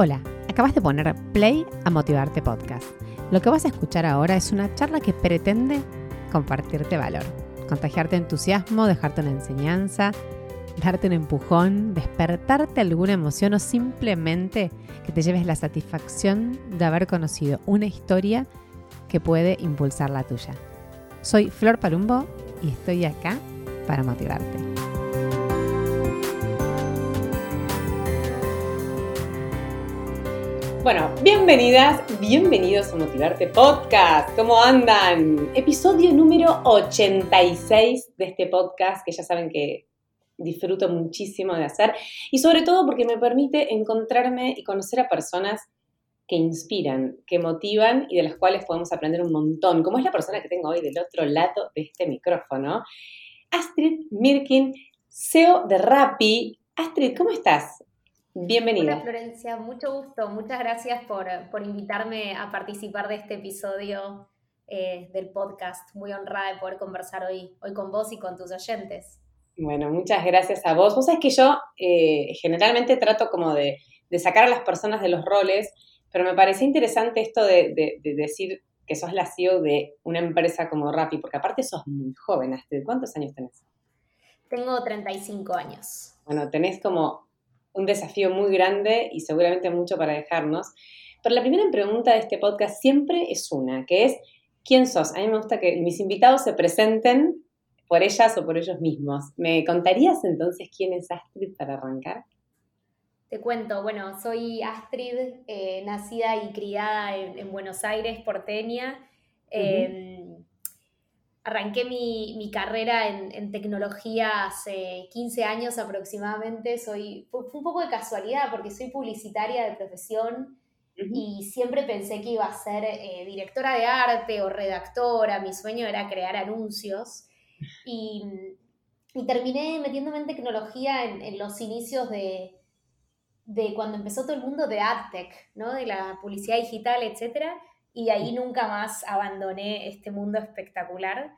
Hola, acabas de poner play a Motivarte Podcast. Lo que vas a escuchar ahora es una charla que pretende compartirte valor, contagiarte entusiasmo, dejarte una enseñanza, darte un empujón, despertarte alguna emoción o simplemente que te lleves la satisfacción de haber conocido una historia que puede impulsar la tuya. Soy Flor Palumbo y estoy acá para motivarte. Bueno, bienvenidas, bienvenidos a Motivarte Podcast. ¿Cómo andan? Episodio número 86 de este podcast que ya saben que disfruto muchísimo de hacer y sobre todo porque me permite encontrarme y conocer a personas que inspiran, que motivan y de las cuales podemos aprender un montón, como es la persona que tengo hoy del otro lado de este micrófono, Astrid Mirkin, CEO de Rappi. Astrid, ¿cómo estás? Bienvenida. Hola Florencia, mucho gusto. Muchas gracias por, invitarme a participar de este episodio eh, del podcast. Muy honrada de poder conversar hoy, hoy con vos y con tus oyentes. Bueno, muchas gracias a vos. Vos sabés que yo eh, generalmente trato como de, sacar a las personas de los roles, pero me parecía interesante esto de, decir que sos la CEO de una empresa como Rappi, porque aparte sos muy joven. ¿Cuántos años tenés? Tengo 35 años. Bueno, tenés como un desafío muy grande y seguramente mucho para dejarnos. Pero la primera pregunta de este podcast siempre es una, que es, ¿quién sos? A mí me gusta que mis invitados se presenten por ellas o por ellos mismos. ¿Me contarías entonces quién es Astrid para arrancar? Te cuento, bueno, soy Astrid, eh, nacida y criada en, Buenos Aires, porteña arranqué mi, carrera en, tecnología hace 15 años aproximadamente. Soy, fue, un poco de casualidad porque soy publicitaria de profesión y siempre pensé que iba a ser eh, directora de arte o redactora. Mi sueño era crear anuncios. Y, terminé metiéndome en tecnología en, los inicios de, de, cuando empezó todo el mundo de AdTech, ¿no? de la publicidad digital, etcétera y ahí nunca más abandoné este mundo espectacular.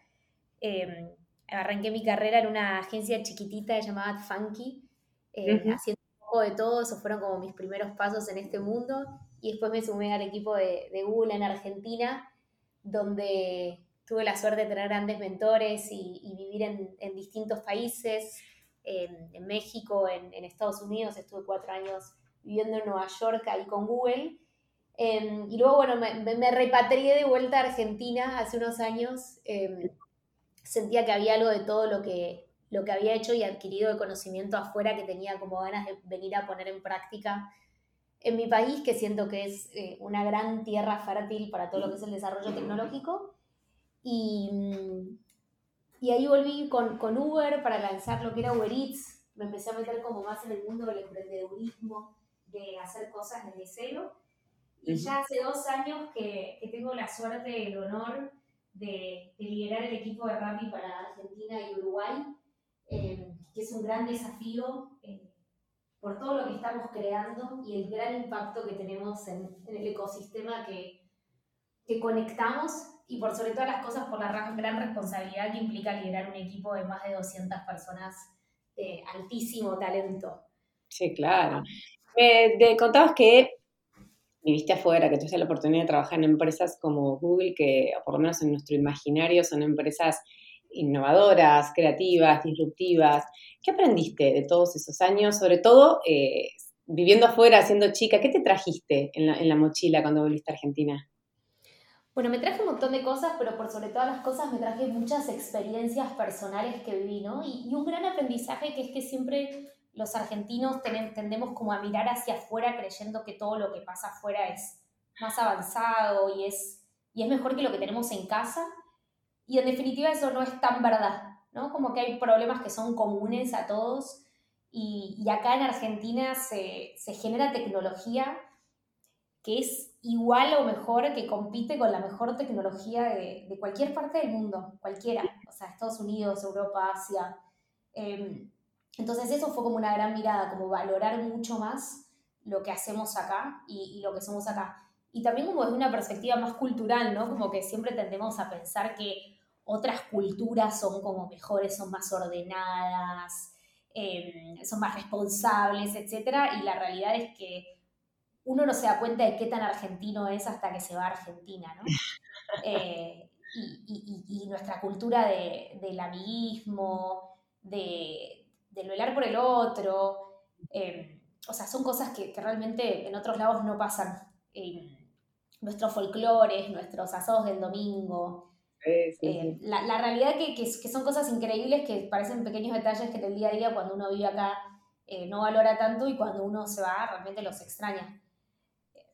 Em, arranqué mi carrera en una agencia chiquitita llamada Funky, eh, haciendo un poco de todo, esos fueron como mis primeros pasos en este mundo, y después me sumé al equipo de, Google en Argentina, donde tuve la suerte de tener grandes mentores y, vivir en, distintos países, en México, en, Estados Unidos, estuve cuatro años viviendo en Nueva York ahí con Google, Em, y luego, bueno, me, repatrié de vuelta a Argentina hace unos años. Em, sentía que había algo de todo lo que, lo que había hecho y adquirido de conocimiento afuera que tenía como ganas de venir a poner en práctica en mi país, que siento que es eh, una gran tierra fértil para todo lo que es el desarrollo tecnológico. Y, y ahí volví con, con Uber para lanzar lo que era Uber Eats. Me empecé a meter como más en el mundo del emprendedurismo, de hacer cosas desde cero. Y ya hace dos años que, que tengo la suerte el honor de, de, liderar el equipo de Rappi para Argentina y Uruguay, eh, que es un gran desafío eh, por todo lo que estamos creando y el gran impacto que tenemos en, en el ecosistema que, que, conectamos y por sobre todas las cosas por la gran responsabilidad que implica liderar un equipo de más de 200 personas de altísimo talento. Sí, claro. Me te contabas que viviste afuera, que tuviste la oportunidad de trabajar en empresas como Google, que por lo menos en nuestro imaginario son empresas innovadoras, creativas, disruptivas. ¿Qué aprendiste de todos esos años? Sobre todo eh, viviendo afuera, siendo chica, ¿qué te trajiste en la, mochila cuando volviste a Argentina? Bueno, me traje un montón de cosas, pero por sobre todas las cosas me traje muchas experiencias personales que viví, ¿no? Y un gran aprendizaje que es que siempre los argentinos tendemos como a mirar hacia afuera creyendo que todo lo que pasa afuera es más avanzado y es, y es mejor que lo que tenemos en casa. Y en definitiva eso no es tan verdad, ¿no? Como que hay problemas que son comunes a todos y, acá en Argentina se, genera tecnología que es igual o mejor, que compite con la mejor tecnología de, cualquier parte del mundo, cualquiera, o sea, Estados Unidos, Europa, Asia. Em, entonces eso fue como una gran mirada, como valorar mucho más lo que hacemos acá y, lo que somos acá. Y también como desde una perspectiva más cultural, ¿no? Como que siempre tendemos a pensar que otras culturas son como mejores, son más ordenadas, em, son más responsables, etc. Y la realidad es que uno no se da cuenta de qué tan argentino es hasta que se va a Argentina, ¿no? Eh, y, nuestra cultura de, del amiguismo, de, del velar por el otro, eh, o sea, son cosas que, realmente en otros lados no pasan. nuestros folclores, nuestros asados del domingo. Eh, la, realidad que, que, son cosas increíbles que parecen pequeños detalles que en el día a día cuando uno vive acá no valora tanto y cuando uno se va realmente los extraña.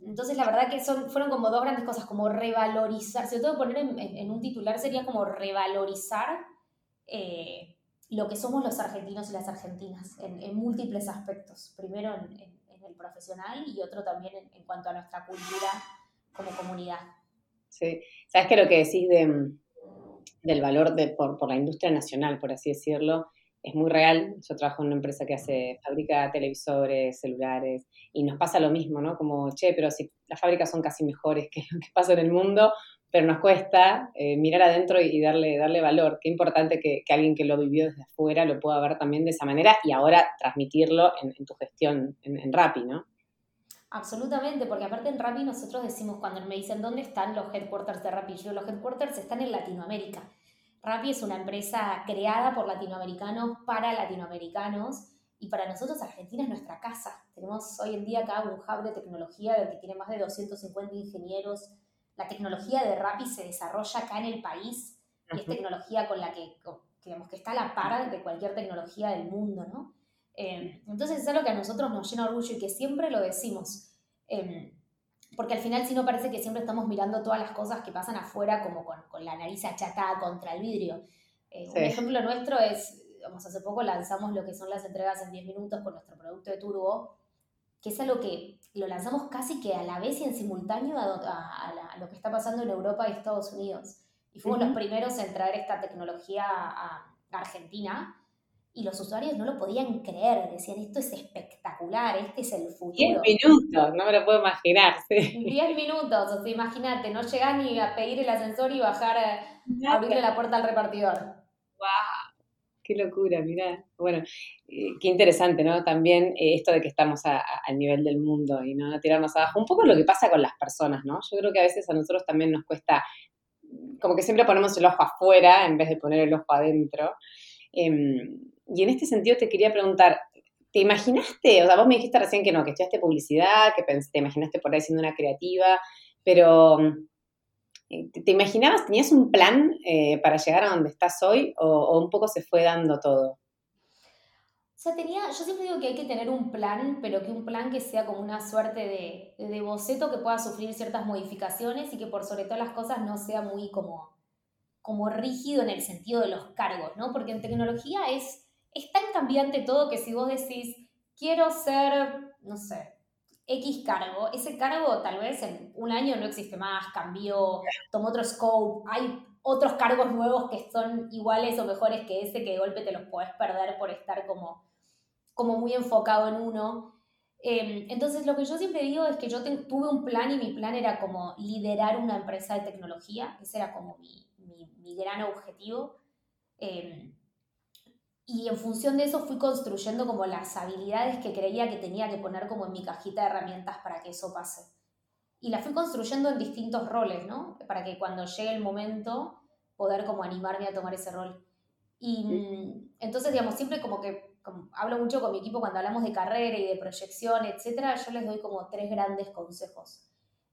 Entonces, la verdad que son, fueron como dos grandes cosas, como revalorizar, si lo tengo que poner en, un titular, sería como revalorizar eh, lo que somos los argentinos y las argentinas en, múltiples aspectos. Primero en, el profesional y otro también en, cuanto a nuestra cultura como comunidad. Sí, sabes que lo que decís de, del valor de, por, por la industria nacional, por así decirlo, es muy real. Yo trabajo en una empresa que hace, fabrica televisores, celulares, y nos pasa lo mismo, ¿no? Como, che, pero si las fábricas son casi mejores que lo que pasa en el mundo, pero nos cuesta eh, mirar adentro y darle, darle valor. Qué importante que, alguien que lo vivió desde afuera lo pueda ver también de esa manera y ahora transmitirlo en, tu gestión en, en Rappi, ¿no? Absolutamente, porque aparte en Rappi nosotros decimos cuando me dicen dónde están los headquarters de Rappi, yo los headquarters están en Latinoamérica. Rappi es una empresa creada por latinoamericanos para latinoamericanos y para nosotros Argentina es nuestra casa. Tenemos hoy en día acá un hub de tecnología que tiene más de 250 ingenieros. La tecnología de Rappi se desarrolla acá en el país y es tecnología con la que, digamos, que está a la par de cualquier tecnología del mundo, ¿no? Eh, entonces es algo que a nosotros nos llena orgullo y que siempre lo decimos. Eh, porque al final si no parece que siempre estamos mirando todas las cosas que pasan afuera como con, la nariz achatada contra el vidrio. Eh, un ejemplo nuestro es, vamos, hace poco lanzamos lo que son las entregas en 10 minutos con nuestro producto de Turbo, que es algo que lo lanzamos casi que a la vez y en simultáneo a, lo que está pasando en Europa y Estados Unidos. Y fuimos los primeros en traer esta tecnología a Argentina y los usuarios no lo podían creer, decían, esto es espectacular, este es el futuro. Diez minutos, no me lo puedo imaginar. Diez minutos, o sea, imagínate, no llegás ni a pedir el ascensor y bajar, a abrirle la puerta al repartidor. ¡Wow! Qué locura, mirá. Bueno, eh, qué interesante, ¿no? También eh, esto de que estamos al nivel del mundo y no tirarnos abajo. Un poco lo que pasa con las personas, ¿no? Yo creo que a veces a nosotros también nos cuesta, como que siempre ponemos el ojo afuera en vez de poner el ojo adentro. Em, y en este sentido te quería preguntar, ¿te imaginaste, o sea, vos me dijiste recién que no, que estudiaste publicidad, que te imaginaste por ahí siendo una creativa, pero ¿te, imaginabas, tenías un plan eh, para llegar a donde estás hoy o, un poco se fue dando todo? O sea, tenía, yo siempre digo que hay que tener un plan, pero que un plan que sea como una suerte de, de boceto que pueda sufrir ciertas modificaciones y que por sobre todas las cosas no sea muy como, como rígido en el sentido de los cargos, ¿no? Porque en tecnología es es tan cambiante todo que si vos decís, quiero ser, no sé, X cargo, ese cargo tal vez en un año no existe más, cambió, tomó otro scope, hay otros cargos nuevos que son iguales o mejores que ese que de golpe te los podés perder por estar como, como muy enfocado en uno. Em, entonces, lo que yo siempre digo es que yo tuve un plan y mi plan era como liderar una empresa de tecnología, ese era como mi, mi, gran objetivo. Em, y en función de eso fui construyendo como las habilidades que creía que tenía que poner como en mi cajita de herramientas para que eso pase. Y las fui construyendo en distintos roles, ¿no? Para que cuando llegue el momento poder como animarme a tomar ese rol. Y mm, entonces, digamos, siempre como que hablo mucho con mi equipo cuando hablamos de carrera y de proyección, etcétera, yo les doy como tres grandes consejos.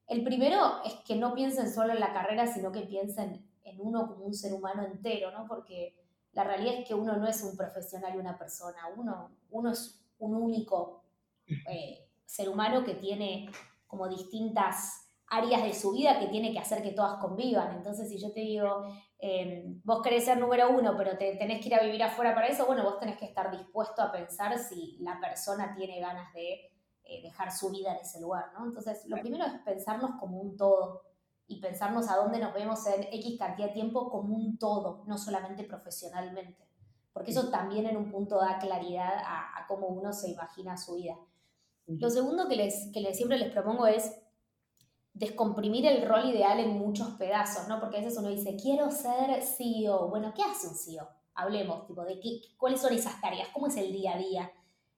El primero es que no piensen solo en la carrera, sino que piensen en uno como un ser humano entero, ¿no? Porque la realidad es que uno no es un profesional y una persona, uno, uno es un único eh, ser humano que tiene como distintas áreas de su vida que tiene que hacer que todas convivan. Entonces, si yo te digo, em, vos querés ser número uno, pero te, tenés que ir a vivir afuera para eso, bueno, vos tenés que estar dispuesto a pensar si la persona tiene ganas de eh, dejar su vida en ese lugar, ¿no? Entonces, lo primero es pensarnos como un todo y pensarnos a dónde nos vemos en X cantidad de tiempo como un todo, no solamente profesionalmente. Porque eso también en un punto da claridad a, cómo uno se imagina su vida. Lo segundo que, les, que siempre les propongo es descomprimir el rol ideal en muchos pedazos, ¿no? Porque a veces uno dice, quiero ser CEO. Bueno, ¿qué hace un CEO? Hablemos, tipo, de qué, cuáles son esas tareas, cómo es el día a día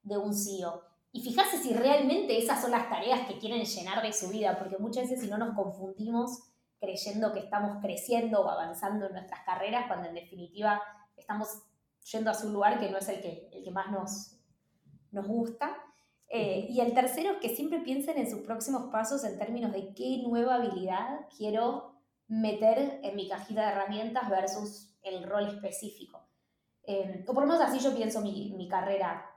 de un CEO. Y fijarse si realmente esas son las tareas que quieren llenar de su vida, porque muchas veces si no nos confundimos creyendo que estamos creciendo o avanzando en nuestras carreras, cuando en definitiva estamos yendo hacia un lugar que no es el que, el que más nos, nos gusta. Eh, y el tercero es que siempre piensen en sus próximos pasos en términos de qué nueva habilidad quiero meter en mi cajita de herramientas versus el rol específico. Eh, o por lo así yo pienso mi, mi carrera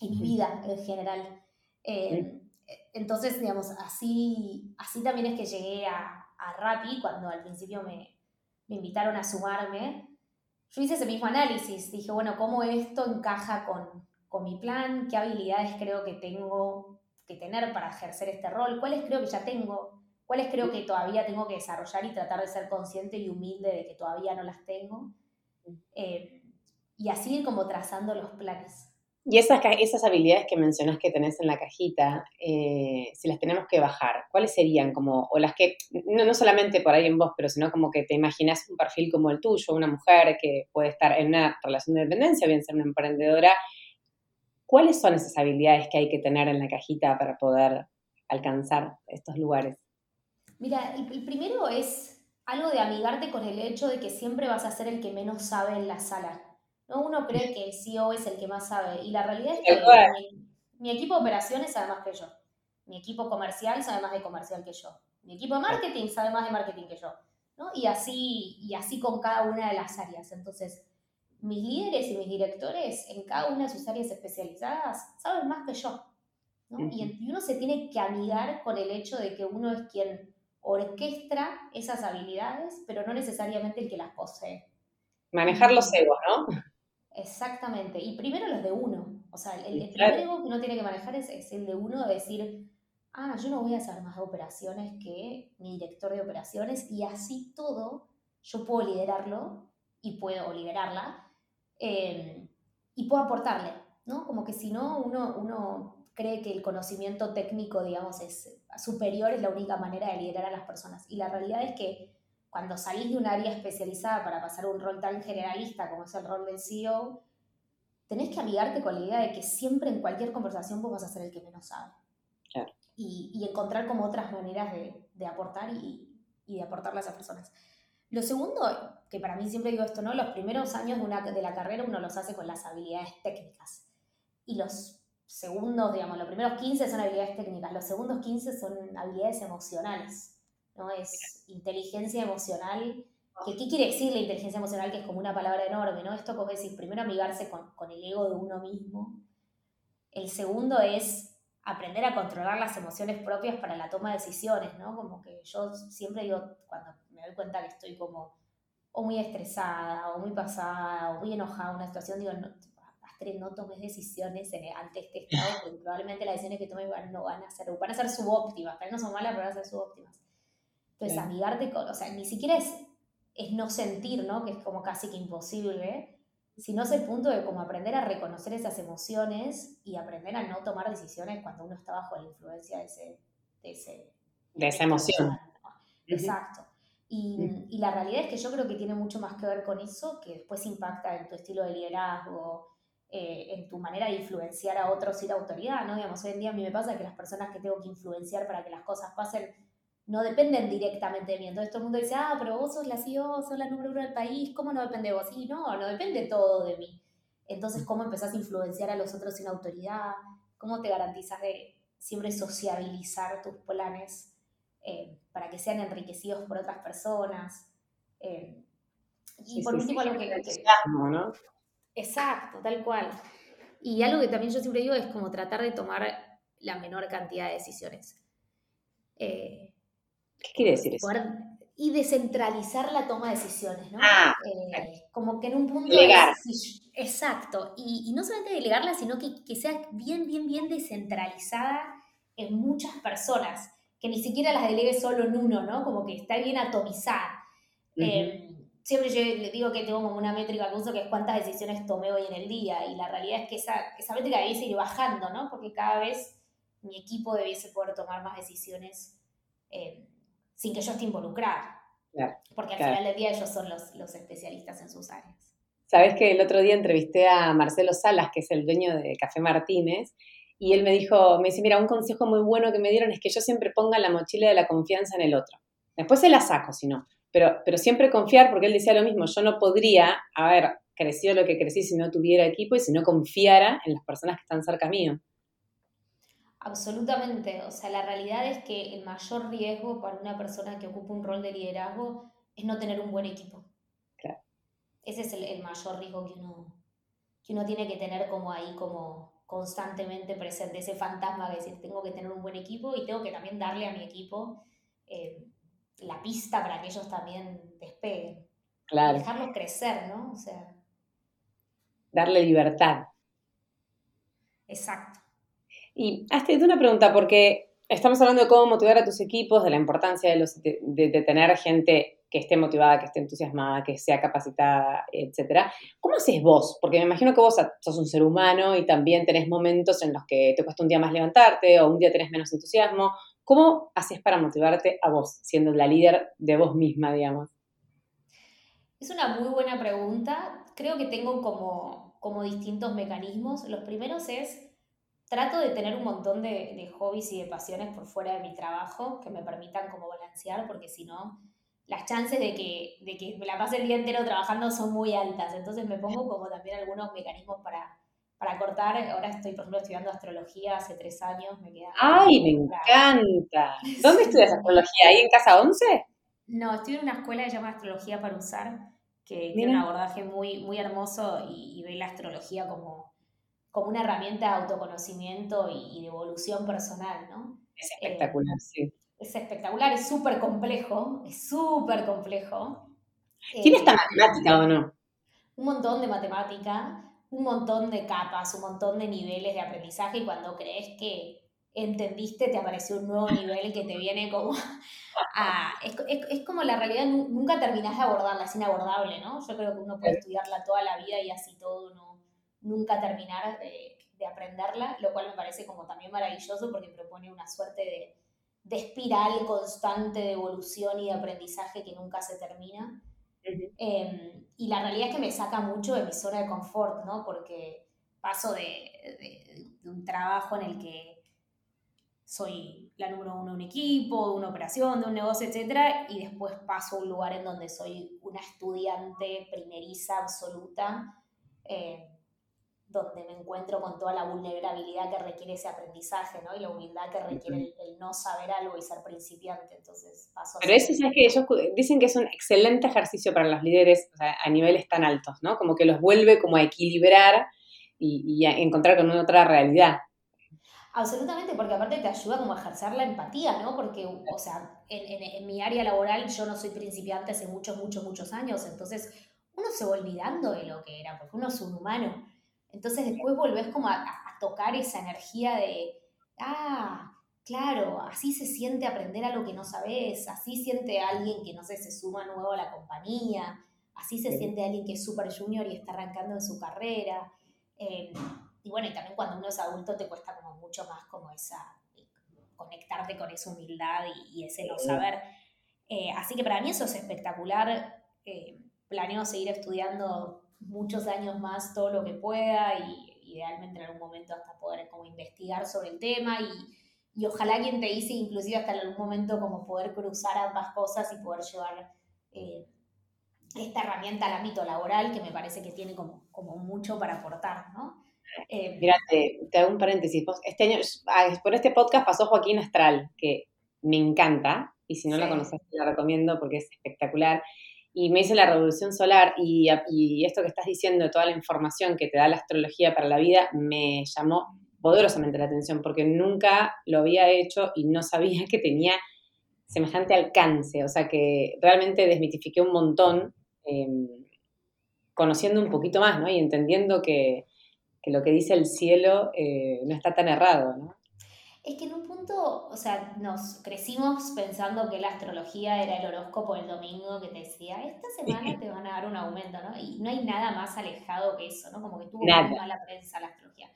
y mi vida en general. Eh, entonces, digamos, así, así también es que llegué a, a Rappi cuando al principio me, me invitaron a sumarme. Yo hice ese mismo análisis, dije, bueno, ¿cómo esto encaja con, con mi plan? ¿Qué habilidades creo que tengo que tener para ejercer este rol? ¿Cuáles creo que ya tengo? ¿Cuáles creo que todavía tengo que desarrollar y tratar de ser consciente y humilde de que todavía no las tengo? Eh, y así ir como trazando los planes. Y esas, esas habilidades que mencionas que tenés en la cajita, eh, si las tenemos que bajar, ¿cuáles serían como, o las que, no, no solamente por ahí en vos, pero sino como que te imaginas un perfil como el tuyo, una mujer que puede estar en una relación de dependencia, bien ser una emprendedora, ¿cuáles son esas habilidades que hay que tener en la cajita para poder alcanzar estos lugares? Mira, el, el primero es algo de amigarte con el hecho de que siempre vas a ser el que menos sabe en la sala ¿no? Uno cree que el CEO es el que más sabe y la realidad es que mi, equipo de operaciones sabe más que yo. Mi equipo comercial sabe más de comercial que yo. Mi equipo de marketing sabe más de marketing que yo. ¿no? Y, así, y así con cada una de las áreas. Entonces, mis líderes y mis directores en cada una de sus áreas especializadas saben más que yo. y, uno se tiene que amigar con el hecho de que uno es quien orquestra esas habilidades, pero no necesariamente el que las posee. Manejar los egos, ¿no? Exactamente. Y primero los de uno. O sea, el, primer ego que uno tiene que manejar es, el de uno de decir, ah, yo no voy a hacer más operaciones que mi director de operaciones y así todo yo puedo liderarlo y puedo liderarla em, y puedo aportarle, ¿no? Como que si no, uno, uno cree que el conocimiento técnico, digamos, es superior, es la única manera de liderar a las personas. Y la realidad es que cuando salís de un área especializada para pasar a un rol tan generalista como es el rol del CEO, tenés que amigarte con la idea de que siempre en cualquier conversación vos vas a ser el que menos sabe. Y, encontrar como otras maneras de, aportar y, de aportarle a esas personas. Lo segundo, que para mí siempre digo esto, ¿no? Los primeros años de, una, de la carrera uno los hace con las habilidades técnicas. Y los segundos, digamos, los primeros 15 son habilidades técnicas, los segundos 15 son habilidades emocionales. ¿No? Es inteligencia emocional. ¿Qué, quiere decir la inteligencia emocional? Que es como una palabra enorme, ¿no? Esto como decís, primero amigarse con, con el ego de uno mismo. El segundo es aprender a controlar las emociones propias para la toma de decisiones, ¿no? Como que yo siempre digo, cuando me doy cuenta que estoy como o muy estresada, o muy pasada, o muy enojada en una situación, digo, no, no tomes decisiones ante este estado, porque probablemente las decisiones que tomes no van a ser, van a ser subóptimas, tal vez no son malas, pero van a ser subóptimas. Entonces, amigarte con, o sea, ni siquiera es, es no sentir, ¿no? Que es como casi que imposible, sino es el punto de como aprender a reconocer esas emociones y aprender a no tomar decisiones cuando uno está bajo la influencia de, ese, de, ese, de esa emoción. Exacto. Y, y, la realidad es que yo creo que tiene mucho más que ver con eso, que después impacta en tu estilo de liderazgo, eh, en tu manera de influenciar a otros y la autoridad, ¿no? Digamos, hoy en día a mí me pasa que las personas que tengo que influenciar para que las cosas pasen no dependen directamente de mí. Entonces todo el mundo dice, ah, pero vos sos la CEO, sos la número uno del país, ¿cómo no depende de vos? Y no, no depende todo de mí. Entonces, ¿cómo empezás a influenciar a los otros sin autoridad? ¿Cómo te garantizas de siempre sociabilizar tus planes eh, para que sean enriquecidos por otras personas? Eh, y por último, algo que... ¿no? Exacto, tal cual. Y algo que también yo siempre digo es como tratar de tomar la menor cantidad de decisiones. Eh, ¿Qué quiere decir eso? y descentralizar la toma de decisiones, ¿no? Ah, eh, como que en un punto... Delegar. exacto. Y, no solamente delegarla, sino que, que, sea bien, bien, bien descentralizada en muchas personas, que ni siquiera las delegue solo en uno, ¿no? Como que está bien atomizada. Em, siempre yo le digo que tengo como una métrica que uso que es cuántas decisiones tomé hoy en el día y la realidad es que esa, esa métrica debe ir bajando, ¿no? Porque cada vez mi equipo debiese poder tomar más decisiones eh, sin que yo esté involucrada. porque al final del día ellos son los, los especialistas en sus áreas. Sabes que el otro día entrevisté a Marcelo Salas, que es el dueño de Café Martínez, y él me dijo, me dice, mira, un consejo muy bueno que me dieron es que yo siempre ponga la mochila de la confianza en el otro. Después se la saco, si no. Pero, pero siempre confiar, porque él decía lo mismo, yo no podría haber crecido lo que crecí si no tuviera equipo y si no confiara en las personas que están cerca mío. Absolutamente. O sea, la realidad es que el mayor riesgo para una persona que ocupa un rol de liderazgo es no tener un buen equipo. Claro. Ese es el, mayor riesgo que uno, que uno tiene que tener como ahí, como constantemente presente, ese fantasma de decir, tengo que tener un buen equipo y tengo que también darle a mi equipo eh, la pista para que ellos también despeguen. Claro. Dejarlos crecer, ¿no? O sea. Darle libertad. Exacto. Y hazte una pregunta, porque estamos hablando de cómo motivar a tus equipos, de la importancia de, tener gente que esté motivada, que esté entusiasmada, que sea capacitada, etcétera. ¿Cómo haces vos? Porque me imagino que vos sos un ser humano y también tenés momentos en los que te cuesta un día más levantarte o un día tenés menos entusiasmo. ¿Cómo haces para motivarte a vos, siendo la líder de vos misma, digamos? Es una muy buena pregunta. Creo que tengo como, como distintos mecanismos. Los primeros es trato de tener un montón de, hobbies y de pasiones por fuera de mi trabajo que me permitan como balancear, porque si no, las chances de que, de que me la pase el día entero trabajando son muy altas. Entonces me pongo como también algunos mecanismos para, para cortar. Ahora estoy, por ejemplo, estudiando astrología hace tres años. Me queda ¡Ay, me encanta! ¿Dónde estudias astrología? ¿Ahí en Casa 11? No, estoy en una escuela que se llama Astrología para Usar, que tiene un abordaje muy, muy hermoso y ve la astrología como como una herramienta de autoconocimiento y, de evolución personal, ¿no? Es espectacular, eh, sí. Es espectacular, es súper complejo, es súper complejo. ¿Tiene esta eh, matemática o no? Un montón de matemática, un montón de capas, un montón de niveles de aprendizaje y cuando crees que entendiste te apareció un nuevo nivel que te viene como a... Es, es, como la realidad, nunca terminás de abordarla, es inabordable, ¿no? Yo creo que uno puede estudiarla toda la vida y así todo no nunca terminar de, aprenderla, lo cual me parece como también maravilloso porque propone una suerte de, espiral constante de evolución y de aprendizaje que nunca se termina. Em, y la realidad es que me saca mucho de mi zona de confort, ¿no? Porque paso de, un trabajo en el que soy la número uno de un equipo, de una operación, de un negocio, etc. Y después paso a un lugar en donde soy una estudiante primeriza absoluta. Eh, donde me encuentro con toda la vulnerabilidad que requiere ese aprendizaje, ¿no? Y la humildad que requiere el, no saber algo y ser principiante. Entonces, paso Pero eso es que ellos dicen que es un excelente ejercicio para los líderes a niveles tan altos, ¿no? Como que los vuelve como a equilibrar y, a encontrar con una otra realidad. Absolutamente, porque aparte te ayuda como a ejercer la empatía, ¿no? Porque, o sea, en, en mi área laboral yo no soy principiante hace muchos, muchos, muchos años, entonces uno se va olvidando de lo que era, porque uno es un humano. Entonces después volvés como a, tocar esa energía de, ah, claro, así se siente aprender a lo que no sabes, así siente alguien que, no sé, se suma nuevo a la compañía, así se siente alguien que es súper junior y está arrancando en su carrera. Em, y bueno, y también cuando uno es adulto te cuesta como mucho más como esa, conectarte con esa humildad y, ese no saber. Eh, así que para mí eso es espectacular. Eh, planeo seguir estudiando muchos años más todo lo que pueda y idealmente en algún momento hasta poder como investigar sobre el tema y, y ojalá quien te dice inclusive hasta en algún momento como poder cruzar ambas cosas y poder llevar eh, esta herramienta al ámbito laboral que me parece que tiene como, como mucho para aportar, ¿no? Eh, Mira, te, hago un paréntesis. Este año, ah, por este podcast pasó Joaquín Astral, que me encanta, y si no la conoces, te la recomiendo porque es espectacular y me hice la revolución solar y, esto que estás diciendo, toda la información que te da la astrología para la vida, me llamó poderosamente la atención porque nunca lo había hecho y no sabía que tenía semejante alcance, o sea que realmente desmitifiqué un montón, em, conociendo un poquito más, ¿no? Y entendiendo que, lo que dice el cielo eh, no está tan errado, ¿no? Es que en un punto, o sea, nos crecimos pensando que la astrología era el horóscopo del domingo que te decía, esta semana te van a dar un aumento, ¿no? Y no hay nada más alejado que eso, ¿no? Como que tuvo muy mala prensa la astrología.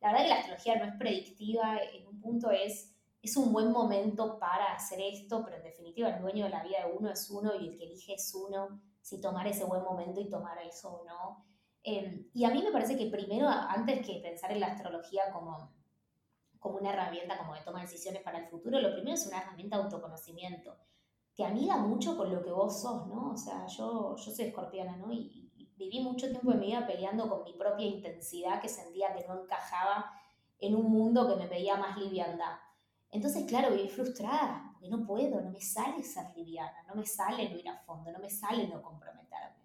La verdad que la astrología no es predictiva, en un punto es, es un buen momento para hacer esto, pero en definitiva el dueño de la vida de uno es uno y el que elige es uno, si tomar ese buen momento y tomar eso o no. Em, y a mí me parece que primero, antes que pensar en la astrología como como una herramienta como de toma de decisiones para el futuro, lo primero es una herramienta de autoconocimiento. Te amiga mucho con lo que vos sos, ¿no? O sea, yo, yo soy escorpiana, ¿no? Y, viví mucho tiempo en mi vida peleando con mi propia intensidad que sentía que no encajaba en un mundo que me pedía más liviandad. Entonces, claro, viví frustrada, porque no puedo, no me sale ser liviana, no me sale no ir a fondo, no me sale no comprometerme.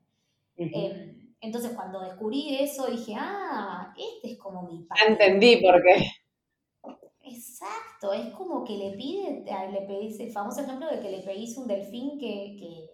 Em, entonces, cuando descubrí eso, dije, ah, este es como mi padre. Entendí por qué. Exacto, es como que le pide, le pedís el famoso ejemplo de que le pedís un delfín que, que,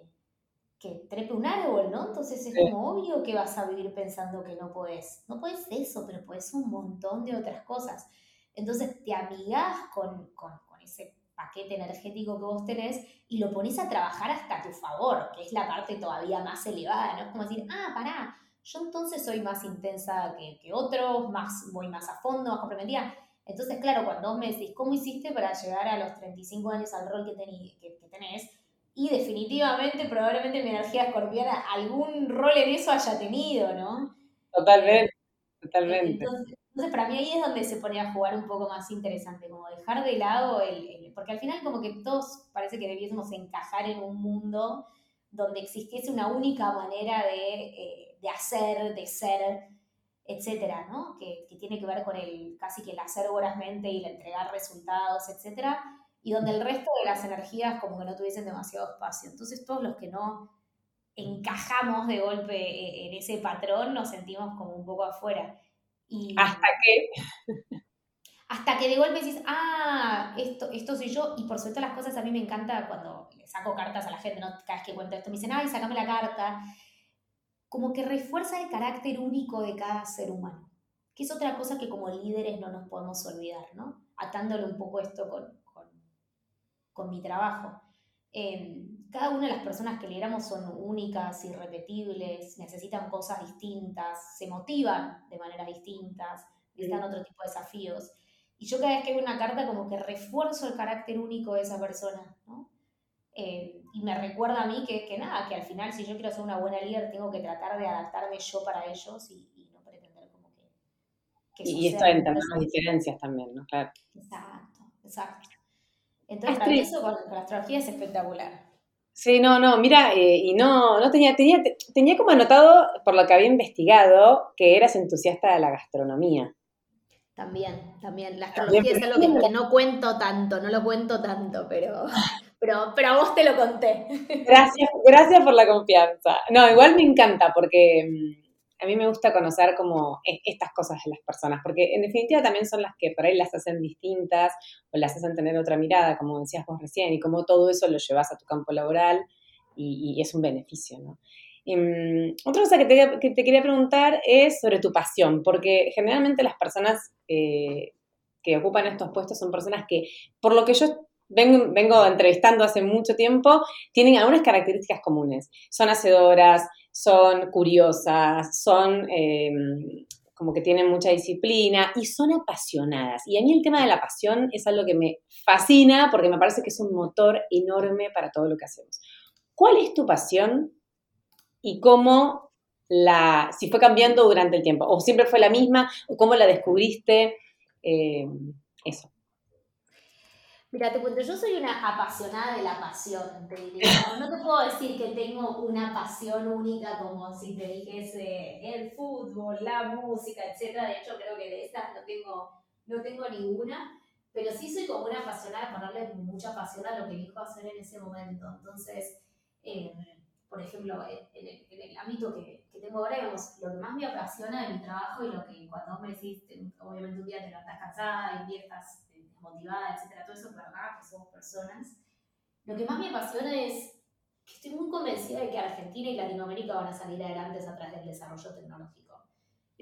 que trepe un árbol, ¿no? Entonces es como obvio que vas a vivir pensando que no puedes. No puedes eso, pero puedes un montón de otras cosas. Entonces te amigas con, con, con ese paquete energético que vos tenés y lo pones a trabajar hasta a tu favor, que es la parte todavía más elevada, ¿no? Es como decir, ah, pará, yo entonces soy más intensa que, que otros, más, voy más a fondo, más comprometida entonces, claro, cuando vos me decís, ¿cómo hiciste para llegar a los 35 años al rol que, que, tenés? Y definitivamente, probablemente mi energía escorpiana algún rol en eso haya tenido, ¿no? Totalmente, totalmente. Entonces, para mí ahí es donde se pone a jugar un poco más interesante, como dejar de lado el, porque al final como que todos parece que debiésemos encajar en un mundo donde existiese una única manera de, eh, de hacer, de ser, etcétera, ¿no? Que, tiene que ver con el casi que el hacer vorazmente y el entregar resultados, etcétera, y donde el resto de las energías como que no tuviesen demasiado espacio. Entonces todos los que no encajamos de golpe e, en ese patrón nos sentimos como un poco afuera. Y, ¿Hasta qué? Hasta que de golpe decís, ah, esto, esto soy yo, y por suerte las cosas a mí me encanta cuando le saco cartas a la gente, ¿no? Cada vez que cuento esto me dicen, ay, sacame la carta como que refuerza el carácter único de cada ser humano, que es otra cosa que como líderes no nos podemos olvidar, ¿no? Atándole un poco esto con, con, mi trabajo. Em, cada una de las personas que lideramos son únicas, irrepetibles, necesitan cosas distintas, se motivan de maneras distintas, necesitan otro tipo de desafíos. Y yo cada vez que veo una carta como que refuerzo el carácter único de esa persona, ¿no? Eh, y me recuerda a mí que, que, nada, que al final si yo quiero ser una buena líder tengo que tratar de adaptarme yo para ellos y, no pretender como que... y esto entra las diferencias también, ¿no? Claro. Exacto, exacto. Entonces, para eso con, la astrología es espectacular. Sí, no, no, mira, eh, y no, no tenía, tenía, tenía como anotado, por lo que había investigado, que eras entusiasta de la gastronomía. También, también. La astrología es algo que, que, no cuento tanto, no lo cuento tanto, pero, pero, pero a vos te lo conté. Gracias, gracias por la confianza. No, igual me encanta porque mm, a mí me gusta conocer como e, estas cosas de las personas, porque en definitiva también son las que por ahí las hacen distintas o las hacen tener otra mirada, como decías vos recién, y como todo eso lo llevas a tu campo laboral y, es un beneficio, ¿no? Mm, otra cosa que te, quería preguntar es sobre tu pasión, porque generalmente las personas eh, que ocupan estos puestos son personas que, por lo que yo vengo, entrevistando hace mucho tiempo, tienen algunas características comunes. Son hacedoras, son curiosas, son em, como que tienen mucha disciplina y son apasionadas. Y a mí el tema de la pasión es algo que me fascina porque me parece que es un motor enorme para todo lo que hacemos. ¿Cuál es tu pasión y cómo la, si fue cambiando durante el tiempo, o siempre fue la misma, o cómo la descubriste? Em, eso. Mira, te cuento, yo soy una apasionada de la pasión, te diría. No te puedo decir que tengo una pasión única como si te dijese el fútbol, la música, etc. De hecho, creo que de estas no tengo, no tengo ninguna, pero sí soy como una apasionada, ponerle mucha pasión a lo que elijo hacer en ese momento. Entonces, eh, por ejemplo, en el, ámbito que, que, tengo ahora, digamos, lo que más me apasiona de mi trabajo y lo que cuando me decís, obviamente un día te estás cansada y estás motivada, etcétera, todo eso es verdad, que somos personas. Lo que más me apasiona es que estoy muy convencida de que Argentina y Latinoamérica van a salir adelante a través del desarrollo tecnológico.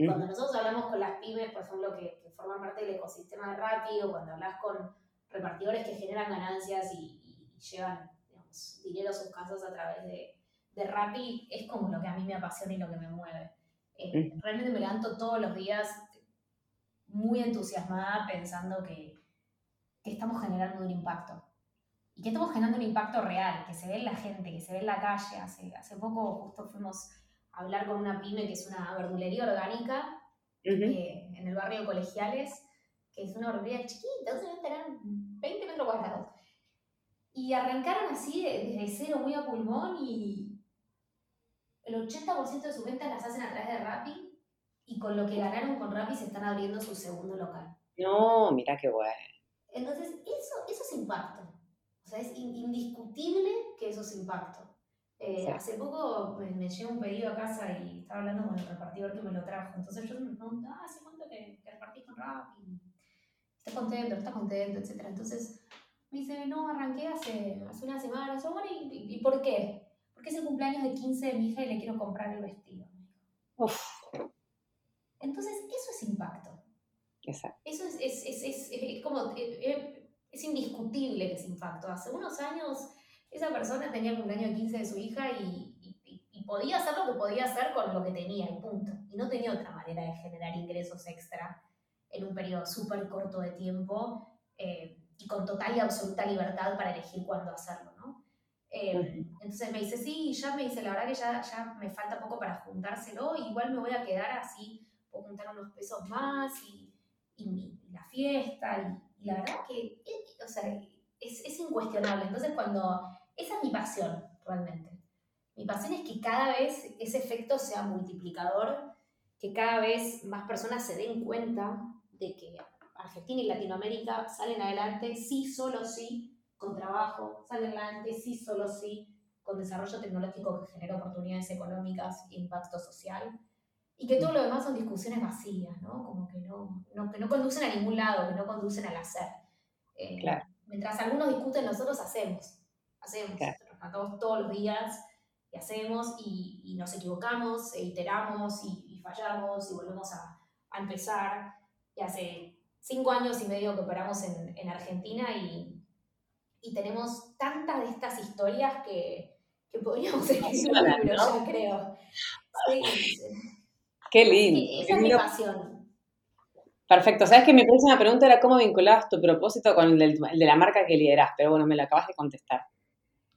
Cuando nosotros hablamos con las pymes, por ejemplo, que, forman parte del ecosistema de Rappi, o cuando hablas con repartidores que generan ganancias y, llevan digamos, dinero a sus casas a través de, de Rappi, es como lo que a mí me apasiona y lo que me mueve. Eh, realmente me levanto todos los días muy entusiasmada pensando que, que estamos generando un impacto. Y que estamos generando un impacto real, que se ve en la gente, que se ve en la calle. Hace, hace poco justo fuimos a hablar con una pyme que es una verdulería orgánica eh, en el barrio Colegiales, que es una verdulería chiquita, deben tener 20 metros cuadrados. Y arrancaron así desde cero, muy a pulmón, y el 80% de sus ventas las hacen a través de Rappi, y con lo que ganaron con Rappi se están abriendo su segundo local. No, mira qué bueno. Entonces, eso, eso es impacto. O sea, es indiscutible que eso es impacto. Eh, hace poco me, me, llegó un pedido a casa y estaba hablando con el repartidor que me lo trajo. Entonces yo me pregunto, ah, ¿hace cuánto que, que repartís con Rappi? ¿Estás contento? ¿Estás contento? Etcétera. Entonces me dice, no, arranqué hace, hace una semana. Yo, bueno, ¿y, ¿y, por qué? Porque es el cumpleaños de 15 de mi hija y le quiero comprar el vestido. Uf. Entonces, eso es impacto. Exacto. Eso es, es, es, es como, eh, eh, es indiscutible que es impacto. Hace unos años esa persona tenía el cumpleaños de 15 de su hija y, y, y, podía hacer lo que podía hacer con lo que tenía, y punto. Y no tenía otra manera de generar ingresos extra en un periodo súper corto de tiempo eh, y con total y absoluta libertad para elegir cuándo hacerlo, ¿no? Eh, entonces me dice, sí, ya me dice, la verdad que ya, ya me falta poco para juntárselo, igual me voy a quedar así, puedo juntar unos pesos más y, y, la fiesta, y, la verdad que, o sea, es, es incuestionable. Entonces cuando esa es mi pasión, realmente. Mi pasión es que cada vez ese efecto sea multiplicador, que cada vez más personas se den cuenta de que Argentina y Latinoamérica salen adelante, sí, solo sí, con trabajo, salen adelante, sí, solo sí, con desarrollo tecnológico que genera oportunidades económicas e impacto social, y que todo lo demás son discusiones vacías, ¿no? Como que no, no que no conducen a ningún lado, que no conducen al hacer. Eh, claro. Mientras algunos discuten, nosotros hacemos hacemos, tratamos todos los días y hacemos y, y nos equivocamos, e iteramos y, y, fallamos y volvemos a, a, empezar. Y hace cinco años y medio que operamos en, en Argentina y, y, tenemos tantas de estas historias que, que podríamos escribir un libro, yo creo. Sí, Qué lindo. esa es mi pasión. Perfecto. Sabes que mi próxima pregunta era cómo vinculabas tu propósito con el, el de la marca que lideras, pero bueno, me la acabas de contestar.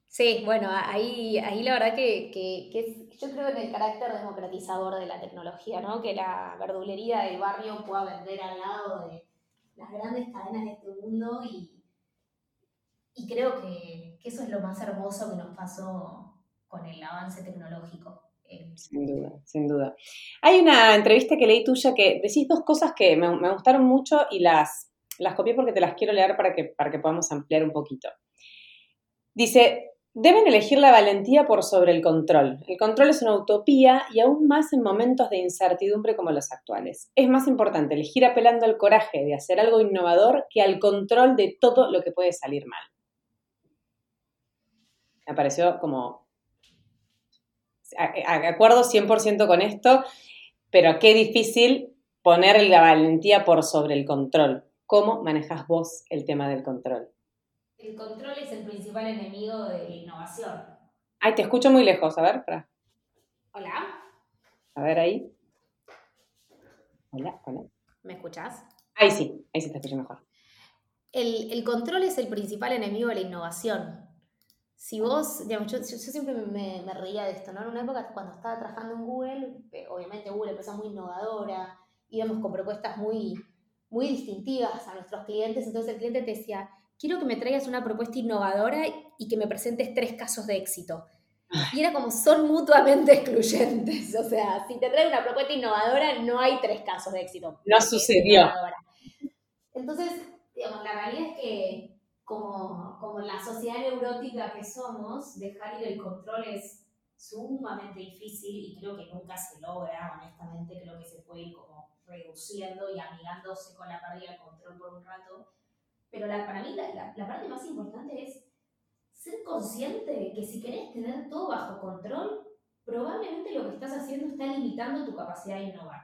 Sí, bueno, ahí, ahí la verdad que, que, que, yo creo en el carácter democratizador de la tecnología, ¿no? Que la verdulería del barrio pueda vender al lado de las grandes cadenas de este mundo y, y creo que, que eso es lo más hermoso que nos pasó con el avance tecnológico. Eh, sin duda, sin duda. Hay una entrevista que leí tuya que decís dos cosas que me, me gustaron mucho y las, las copié porque te las quiero leer para que, para que podamos ampliar un poquito. Dice, Deben elegir la valentía por sobre el control. El control es una utopía y aún más en momentos de incertidumbre como los actuales. Es más importante elegir apelando al coraje de hacer algo innovador que al control de todo lo que puede salir mal. Me pareció como... Acuerdo 100% con esto, pero qué difícil poner la valentía por sobre el control. ¿Cómo manejas vos el tema del control? el control es el principal enemigo de la innovación. Ay, te escucho muy lejos, a ver, para. Hola. A ver ahí. Hola, hola. ¿Me escuchas? Ahí sí, ahí sí te escucho mejor. El, control es el principal enemigo de la innovación. Si vos, digamos, yo, siempre me, me, reía de esto, ¿no? En una época cuando estaba trabajando en Google, eh, obviamente Google empresa muy innovadora, íbamos con propuestas muy, muy distintivas a nuestros clientes, entonces el cliente te decía, quiero que me traigas una propuesta innovadora y que me presentes tres casos de éxito. Y era como, son mutuamente excluyentes. O sea, si te trae una propuesta innovadora, no hay tres casos de éxito. No sucedió. Entonces, digamos, la realidad es que como, como la sociedad neurótica que somos, dejar ir el control es sumamente difícil y creo que nunca se logra, honestamente, creo que se puede ir como reduciendo y amigándose con la pérdida de control por un rato pero para mí la, la, parte más importante es ser consciente de que si querés tener todo bajo control, probablemente lo que estás haciendo está limitando tu capacidad de innovar.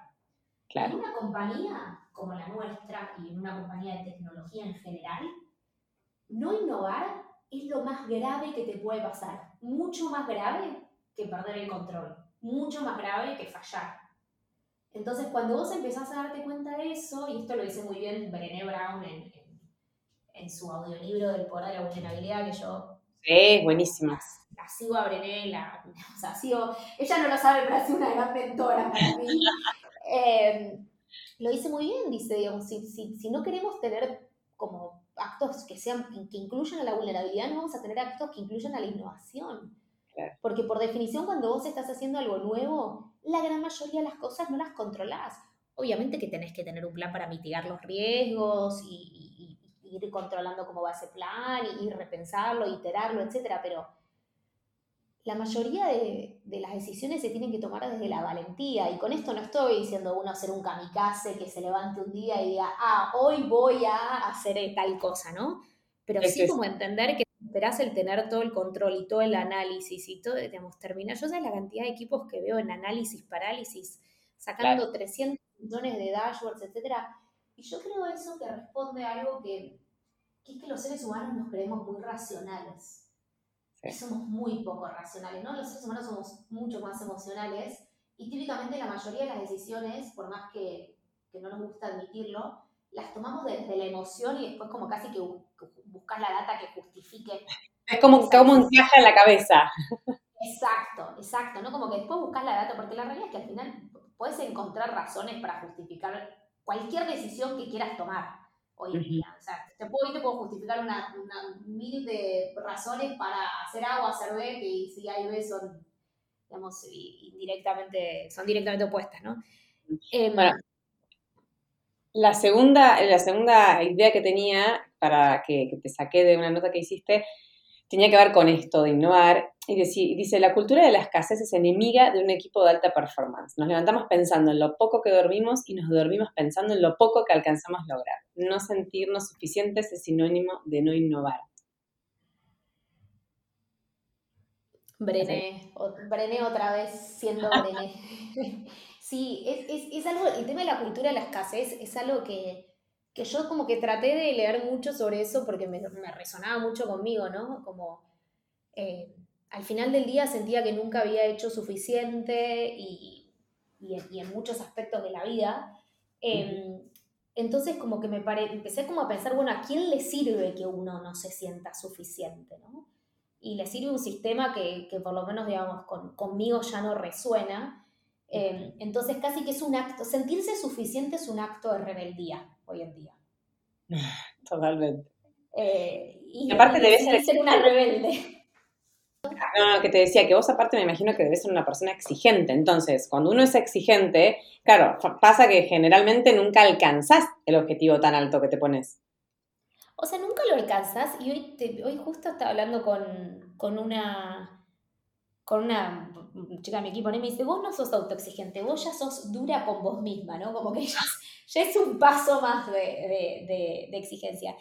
En una compañía como la nuestra y en una compañía de tecnología en general, no innovar es lo más grave que te puede pasar. Mucho más grave que perder el control. Mucho más grave que fallar. Entonces, cuando vos empezás a darte cuenta de eso, y esto lo dice muy bien Brené Brown en, en su audiolibro del poder de la vulnerabilidad, que yo... Sí, buenísima. La, sigo a Brené, la, o sea, sigo, ella no lo sabe, pero ha sido una gran mentora para mí. Eh, lo dice muy bien, dice, digamos, si, si, no queremos tener actos que sean, que incluyan a la vulnerabilidad, no vamos a tener actos que incluyan a la innovación. Porque por definición, cuando vos estás haciendo algo nuevo, la gran mayoría de las cosas no las controlás. Obviamente que tenés que tener un plan para mitigar los riesgos y, ir controlando cómo va ese plan y, y repensarlo, iterarlo, etcétera, pero la mayoría de, las decisiones se tienen que tomar desde la valentía. Y con esto no estoy diciendo uno hacer un kamikaze que se levante un día y diga, ah, hoy voy a hacer tal cosa, ¿no? Pero sí como entender que esperás el tener todo el control y todo el análisis y todo, digamos, terminar. Yo sé la cantidad de equipos que veo en análisis, parálisis, sacando 300 millones de dashboards, etcétera. Y yo creo eso que responde a algo que, que es que los seres humanos nos creemos muy racionales somos muy poco racionales, ¿no? Los seres humanos somos mucho más emocionales y típicamente la mayoría de las decisiones, por más que, que no nos gusta admitirlo, las tomamos desde la emoción y después como casi que buscas la data que justifique. Es como, como encaja en la cabeza. Exacto, exacto, ¿no? Como que después buscas la data, porque la realidad es que al final puedes encontrar razones para justificar cualquier decisión que quieras tomar hoy en día. O sea, te puedo, te puedo justificar una, una, mil de razones para hacer A o hacer B, que si A y B son, digamos, indirectamente, son directamente opuestas, ¿no? Em, bueno, la segunda, la segunda idea que tenía, para que, que te saqué de una nota que hiciste, tenía que ver con esto de innovar. Y dice, la cultura de la escasez es enemiga de un equipo de alta performance. Nos levantamos pensando en lo poco que dormimos y nos dormimos pensando en lo poco que alcanzamos a lograr. No sentirnos suficientes es sinónimo de no innovar. Brené, Brené otra vez siendo Brené. sí, es, algo, el tema de la cultura de la escasez es algo que, que yo como que traté de leer mucho sobre eso porque me, resonaba mucho conmigo, ¿no? Como eh, al final del día sentía que nunca había hecho suficiente y, en, muchos aspectos de la vida. Em, entonces como que me pare, empecé como a pensar, bueno, ¿a quién le sirve que uno no se sienta suficiente, ¿no? Y le sirve un sistema que, que por lo menos, digamos, con, conmigo ya no resuena. Em, entonces casi que es un acto, sentirse suficiente es un acto de rebeldía hoy en día. Totalmente. Eh, y, aparte debes ser, una rebelde. No, no, que te decía que vos aparte me imagino que debes ser una persona exigente. Entonces, cuando uno es exigente, claro, pasa que generalmente nunca alcanzás el objetivo tan alto que te pones. O sea, nunca lo alcanzas. Y hoy, hoy justo estaba hablando con, con una con una chica de mi equipo y me dice, vos no sos autoexigente, vos ya sos dura con vos misma, ¿no? Como que ya, ya es un paso más de, de, de, exigencia.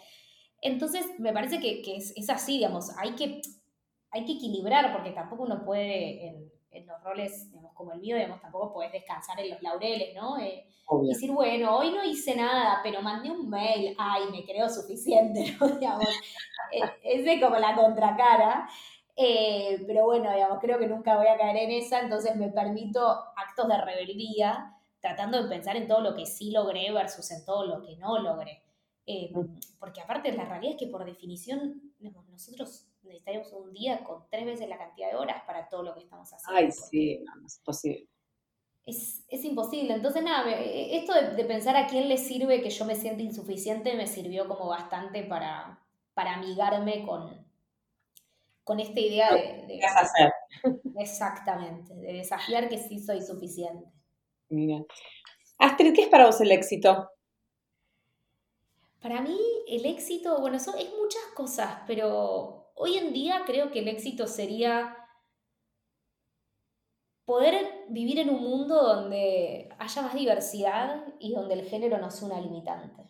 Entonces, me parece que, que es, es, así, digamos, hay que, hay que equilibrar, porque tampoco uno puede, en, en, los roles, digamos, como el mío, digamos, tampoco puedes descansar en los laureles, ¿no? Eh, decir, bueno, hoy no hice nada, pero mandé un mail, ay, me creo suficiente, ¿no? Digamos, eh, es como la contracara. Eh, pero bueno, digamos, creo que nunca voy a caer en esa, entonces me permito actos de rebeldía, tratando de pensar en todo lo que sí logré versus en todo lo que no logré. Eh, porque aparte la realidad es que por definición nosotros necesitaríamos un día con tres veces la cantidad de horas para todo lo que estamos haciendo. Ay, sí, no, es posible. Es, es, imposible. Entonces, nada, esto de, de, pensar a quién le sirve que yo me sienta insuficiente me sirvió como bastante para, para amigarme con, con esta idea de, de hacer? Exactamente, de desafiar que sí soy suficiente. Mira. Astrid, ¿qué es para vos el éxito? Para mí el éxito, bueno, eso es muchas cosas, pero hoy en día creo que el éxito sería poder vivir en un mundo donde haya más diversidad y donde el género no sea una limitante.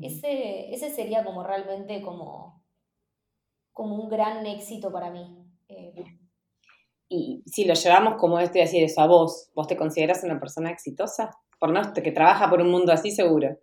ese, ese sería como realmente como como un gran éxito para mí. Eh, y si lo llevamos como esto y decir eso a vos, ¿vos te consideras una persona exitosa? Por no, que trabaja por un mundo así seguro.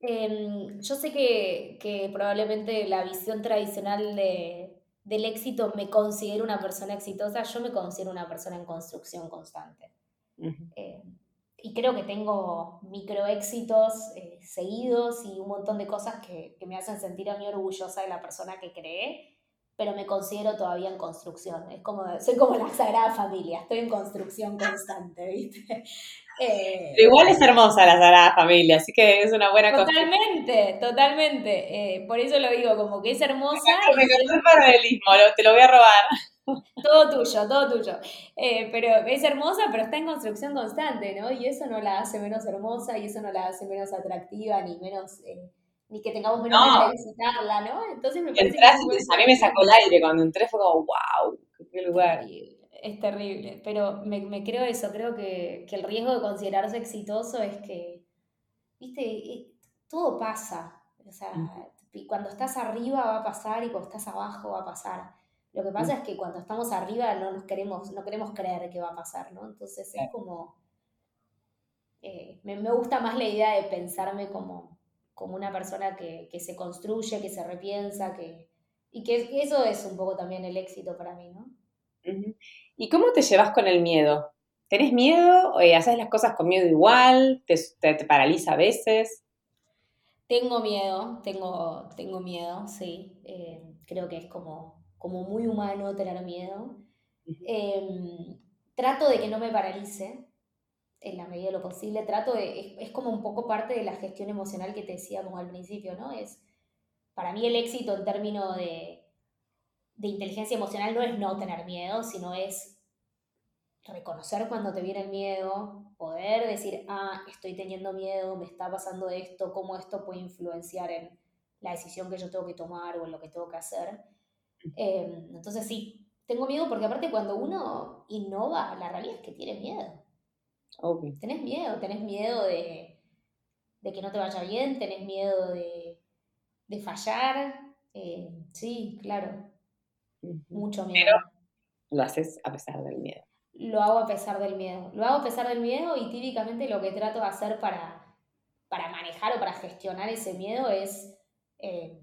Em, yo sé que, probablemente la visión tradicional de, del éxito me considero una persona exitosa, yo me considero una persona en construcción constante. Em, y creo que tengo microéxitos eh, seguidos y un montón de cosas que, que, me hacen sentir a mí orgullosa de la persona que creé pero me considero todavía en construcción. Es como, soy como la Sagrada Familia, estoy en construcción constante, ¿viste? Eh, igual es hermosa la Sagrada Familia, así que es una buena cosa. Totalmente, totalmente. Eh, por eso lo digo, como que es hermosa. Me encantó el paralelismo, te lo voy a robar. Todo tuyo, todo tuyo. Eh, pero es hermosa, pero está en construcción constante, ¿no? Y eso no la hace menos hermosa y eso no la hace menos atractiva ni menos ni que tengamos menos de visitarla, ¿no? Entonces me parece que a mí me sacó el aire cuando entré, fue como, wow, qué lugar. Es terrible, pero me, creo eso, creo que, el riesgo de considerarse exitoso es que, viste, todo pasa, o sea, cuando estás arriba va a pasar y cuando estás abajo va a pasar. Lo que pasa es que cuando estamos arriba no nos queremos, no queremos creer que va a pasar, ¿no? Entonces es como, eh, me, me gusta más la idea de pensarme como como una persona que, se construye, que se repiensa, que, y que eso es un poco también el éxito para mí, ¿no? ¿Y cómo te llevas con el miedo? ¿Tenés miedo? Eh, ¿Haces las cosas con miedo igual? ¿Te, te, paraliza a veces? Tengo miedo, tengo, tengo miedo, sí. Eh, creo que es como, como muy humano tener miedo. Em, trato de que no me paralice, en la medida de lo posible, trato de, es, como un poco parte de la gestión emocional que te decía al principio, ¿no? Es, para mí el éxito en términos de, de inteligencia emocional no es no tener miedo, sino es reconocer cuando te viene el miedo, poder decir, ah, estoy teniendo miedo, me está pasando esto, cómo esto puede influenciar en la decisión que yo tengo que tomar o en lo que tengo que hacer. Em, entonces sí, tengo miedo porque aparte cuando uno innova, la realidad es que tiene miedo. Tenés miedo, tenés miedo de, que no te vaya bien, tenés miedo de, fallar. Eh, sí, claro. Mucho miedo. Pero lo haces a pesar del miedo. Lo hago a pesar del miedo. Lo hago a pesar del miedo y típicamente lo que trato de hacer para, para manejar o para gestionar ese miedo es eh,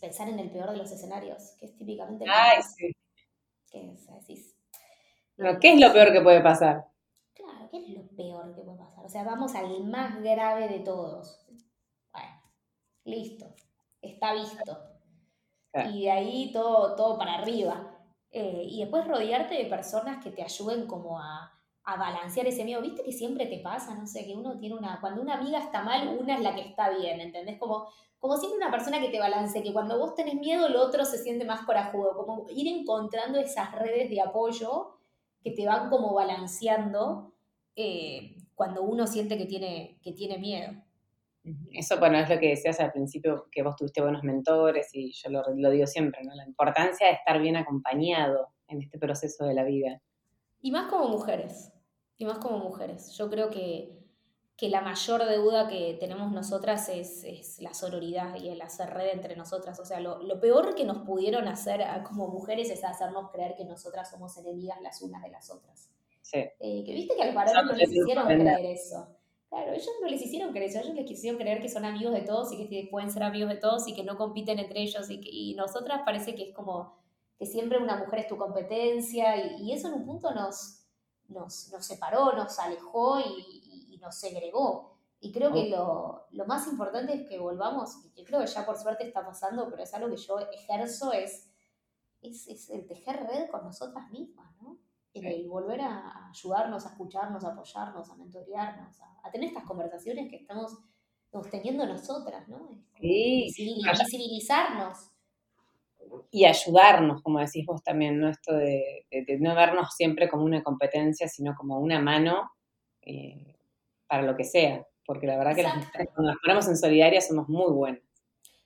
pensar en el peor de los escenarios, que es típicamente... Ay, sí. ¿Qué es lo peor que puede pasar? ¿Qué es lo peor que puede pasar? O sea, vamos al más grave de todos. Bueno, listo, está visto. Y de ahí todo, todo para arriba. Eh, y después rodearte de personas que te ayuden como a, a balancear ese miedo. ¿Viste que siempre te pasa? No sé, que uno tiene una... Cuando una amiga está mal, una es la que está bien, ¿entendés? Como, como siempre una persona que te balance, que cuando vos tenés miedo, el otro se siente más corajudo. Como ir encontrando esas redes de apoyo que te van como balanceando eh, cuando uno siente que tiene, que tiene miedo. Eso, bueno, es lo que decías al principio, que vos tuviste buenos mentores y yo lo, lo digo siempre, ¿no? La importancia de estar bien acompañado en este proceso de la vida. Y más como mujeres, y más como mujeres. Yo creo que, que la mayor deuda que tenemos nosotras es, es, la sororidad y el hacer red entre nosotras. O sea, lo, lo, peor que nos pudieron hacer como mujeres es hacernos creer que nosotras somos enemigas las unas de las otras. Eh, que viste que al varones no les hicieron creer eso. Claro, ellos no les hicieron creer eso, ellos les quisieron creer que son amigos de todos y que pueden ser amigos de todos y que no compiten entre ellos y, que, y nosotras parece que es como que siempre una mujer es tu competencia y, eso en un punto nos, nos, nos separó, nos alejó y, y, nos segregó. Y creo que lo, lo, más importante es que volvamos, y yo creo que ya por suerte está pasando, pero es algo que yo ejerzo, es, es, es el tejer red con nosotras mismas, ¿no? El volver a ayudarnos, a escucharnos, a apoyarnos, a mentorearnos, a, tener estas conversaciones que estamos, teniendo nosotras, ¿no? Sí. Visibilizarnos. Y ayudarnos, como decís vos también, ¿no? Esto de, no vernos siempre como una competencia, sino como una mano eh, para lo que sea. Porque la verdad que las mujeres, cuando nos ponemos en solidaria, somos muy buenas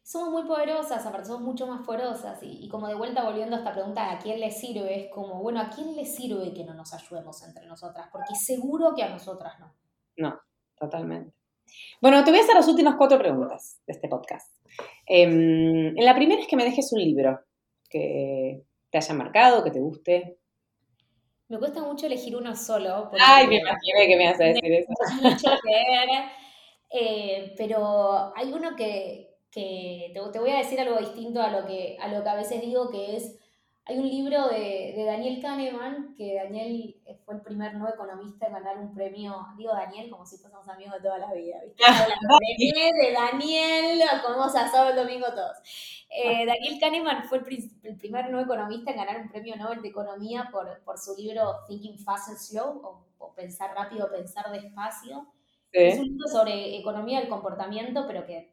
somos muy poderosas, aparte somos mucho más poderosas. Y, como de vuelta volviendo a esta pregunta, ¿a quién le sirve? Es como, bueno, ¿a quién le sirve que no nos ayudemos entre nosotras? Porque seguro que a nosotras no. No, totalmente. Bueno, te voy a hacer las últimas cuatro preguntas de este podcast. Em, en la primera es que me dejes un libro que te haya marcado, que te guste. Me cuesta mucho elegir uno solo. Ay, me imaginé que me ibas a decir eso. Mucho que eh, pero hay uno que, que te, voy a decir algo distinto a lo que, a lo que a veces digo, que es Hay un libro de, Daniel Kahneman, que Daniel eh, fue el primer no economista en ganar un premio, digo Daniel como si fuésemos amigos de toda la vida, ¿viste? de Daniel, comemos asado el domingo todos. Eh, Daniel Kahneman fue el, primer no economista en ganar un premio Nobel de Economía por, por su libro Thinking Fast and Slow, o, Pensar rápido, pensar despacio. Es un libro sobre economía del comportamiento, pero que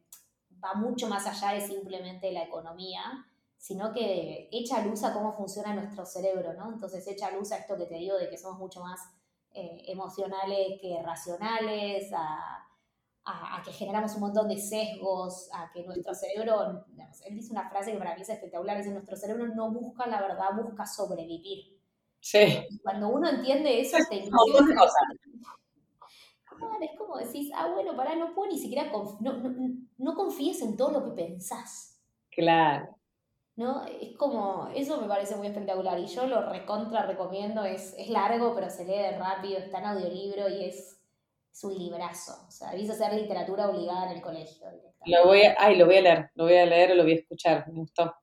va mucho más allá de simplemente la economía sino que echa luz a cómo funciona nuestro cerebro, ¿no? Entonces echa luz a esto que te digo de que somos mucho más eh, emocionales que racionales, a, que generamos un montón de sesgos, a que nuestro cerebro, él dice una frase que para mí es espectacular, dice, nuestro cerebro no busca la verdad, busca sobrevivir. Sí. cuando uno entiende eso, te es como decís, ah, bueno, para no puedo ni siquiera, no, no, no confíes en todo lo que pensás. Claro. ¿no? Es como, eso me parece muy espectacular y yo lo recontra recomiendo, es, es largo pero se lee rápido, está en audiolibro y es, un librazo, o sea, debes hacer literatura obligada en el colegio. Lo voy a, ay, lo voy a leer, lo voy a leer o lo voy a escuchar, me gustó.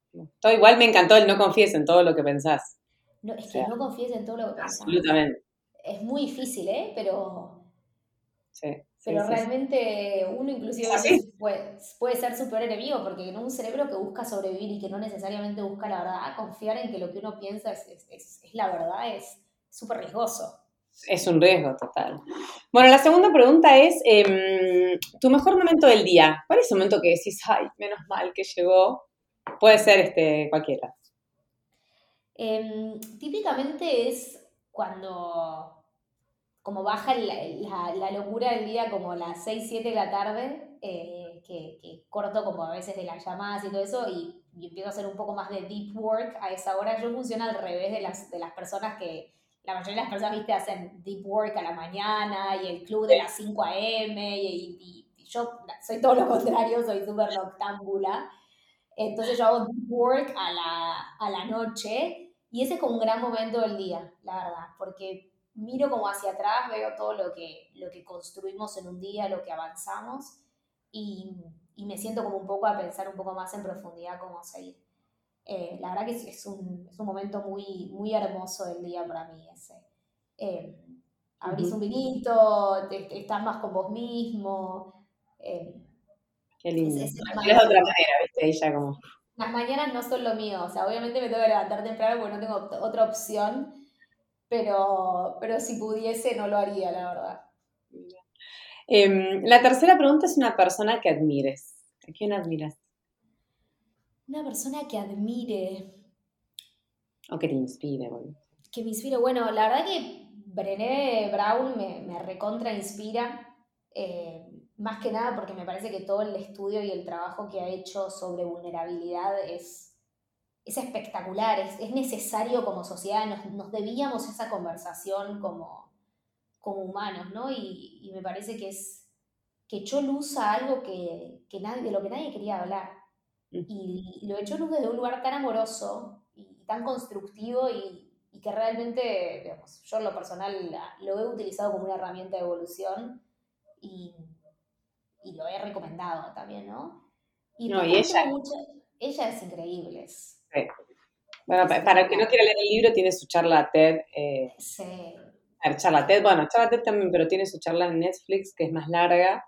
Igual me encantó el no confíes en todo lo que pensás. No, es que no confíes en todo lo que pensás. Absolutamente. Es muy difícil, ¿eh? Pero... Sí. Pero realmente uno inclusive puede, puede, ser su peor enemigo, porque en un cerebro que busca sobrevivir y que no necesariamente busca la verdad, confiar en que lo que uno piensa es, es, es la verdad es súper riesgoso. Es un riesgo total. Bueno, la segunda pregunta es, em, tu mejor momento del día. ¿Cuál es el momento que decís, ay, menos mal que llegó? Puede ser este, cualquiera. Em, típicamente es cuando como baja la, la, locura del día como las 6, 7 de la tarde, eh, que, que, corto como a veces de las llamadas y todo eso, y, empiezo a hacer un poco más de deep work a esa hora. Yo funciono al revés de las, de las personas que, la mayoría de las personas, viste, hacen deep work a la mañana y el club de las 5 a.m. Y, y, yo soy todo lo contrario, soy súper noctámbula. Entonces yo hago deep work a la, a la noche y ese es como un gran momento del día, la verdad, porque miro como hacia atrás, veo todo lo que, lo que construimos en un día, lo que avanzamos y, y me siento como un poco a pensar un poco más en profundidad cómo seguir. Eh, la verdad que es, un, es, un, momento muy, muy hermoso del día para mí ese. Eh, abrís un vinito, estás más con vos mismo. Eh, Qué lindo. Es, otra manera, ¿viste? Ella como... Las mañanas no son lo mío, o sea, obviamente me tengo que levantar temprano porque no tengo otra opción, pero, pero si pudiese no lo haría, la verdad. Em, la tercera pregunta es una persona que admires. ¿A quién admiras? Una persona que admire. O que te inspire, bueno. Que me inspire. Bueno, la verdad que Brené Brown me, me recontra inspira. Eh, más que nada porque me parece que todo el estudio y el trabajo que ha hecho sobre vulnerabilidad es es espectacular, es, es necesario como sociedad, nos, nos, debíamos esa conversación como, como humanos, ¿no? Y, y, me parece que es que echó luz a algo que, que nadie, de lo que nadie quería hablar. Mm. Y, lo echó luz desde un lugar tan amoroso y tan constructivo y, y que realmente, digamos, yo en lo personal lo he utilizado como una herramienta de evolución y, y lo he recomendado también, ¿no? Y, no, y ella... ella es increíble, bueno, para el que no quiera leer el libro, tiene su charla TED. Eh, sí. charla TED, bueno, charla TED también, pero tiene su charla en Netflix, que es más larga,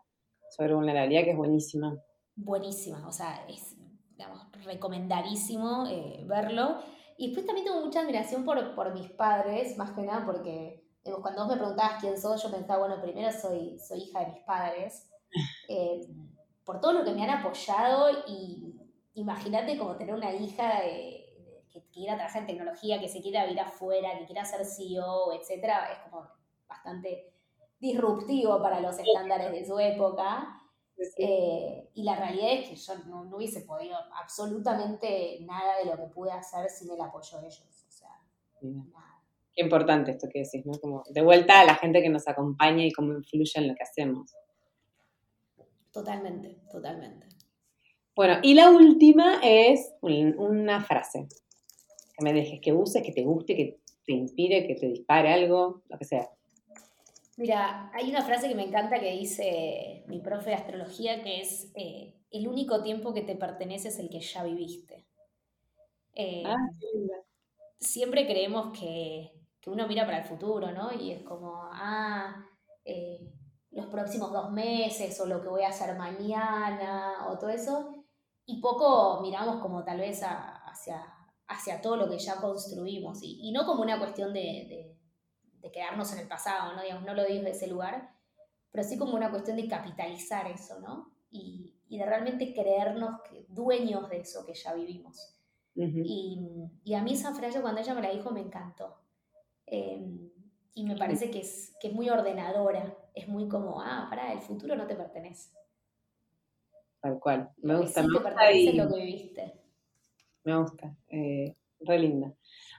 sobre vulnerabilidad, que es buenísima. Buenísima, o sea, es, digamos, recomendadísimo eh, verlo. Y después también tengo mucha admiración por, por mis padres, más que nada porque cuando vos me preguntabas quién soy, yo pensaba, bueno, primero soy, soy hija de mis padres, eh, por todo lo que me han apoyado y imagínate como tener una hija que quiera trabajar en tecnología, que se quiera ir afuera, que quiera ser CEO, etcétera, es como bastante disruptivo para los estándares de su época. Eh, y la realidad es que yo no, hubiese podido absolutamente nada de lo que pude hacer sin el apoyo de ellos. O sea, nada. Qué importante esto que decís, ¿no? Como de vuelta a la gente que nos acompaña y cómo influye en lo que hacemos. Totalmente, totalmente. Bueno, y la última es una frase que me dejes, que uses, que te guste, que te inspire, que te dispare algo, lo que sea. Mira, hay una frase que me encanta que dice mi profe de astrología que es eh, el único tiempo que te pertenece es el que ya viviste. Eh, ah, siempre creemos que, uno mira para el futuro, ¿no? Y es como, ah, eh, los próximos dos meses o lo que voy a hacer mañana o todo eso. Y poco miramos como tal vez hacia, hacia todo lo que ya construimos. Y, no como una cuestión de, quedarnos en el pasado, ¿no? Digamos, no lo digo de ese lugar, pero sí como una cuestión de capitalizar eso, ¿no? Y, de realmente creernos que, dueños de eso que ya vivimos. y, a mí esa frase cuando ella me la dijo me encantó. Em, y me parece que es, que es muy ordenadora, es muy como, ah, para, el futuro no te pertenece. Tal cual, me gusta. me pertenece lo que viviste. Me gusta, eh, re linda.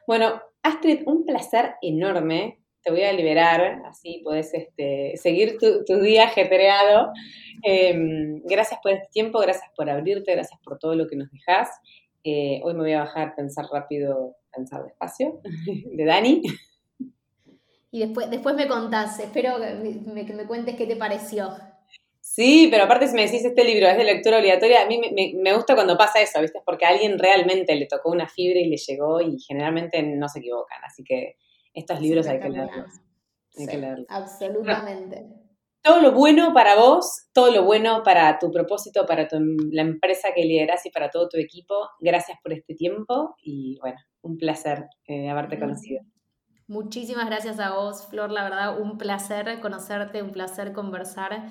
Bueno, Astrid, un placer enorme. Te voy a liberar, así puedes este, seguir tu, día ajetreado. Em, gracias por este tiempo, gracias por abrirte, gracias por todo lo que nos dejas. Eh, hoy me voy a bajar Pensar Rápido, Pensar Despacio, de Dani. Y después, después me contás, espero que me cuentes qué te pareció. Sí, pero aparte si me decís este libro es de lectura obligatoria, a mí me, gusta cuando pasa eso, ¿viste? Porque a alguien realmente le tocó una fibra y le llegó y generalmente no se equivocan. Así que estos libros hay que leerlos. Hay que leerlos. Absolutamente. todo lo bueno para vos, todo lo bueno para tu propósito, para la empresa que lideras y para todo tu equipo. Gracias por este tiempo y bueno, un placer eh, haberte conocido. Muchísimas gracias a vos, Flor. La verdad, un placer conocerte, un placer conversar.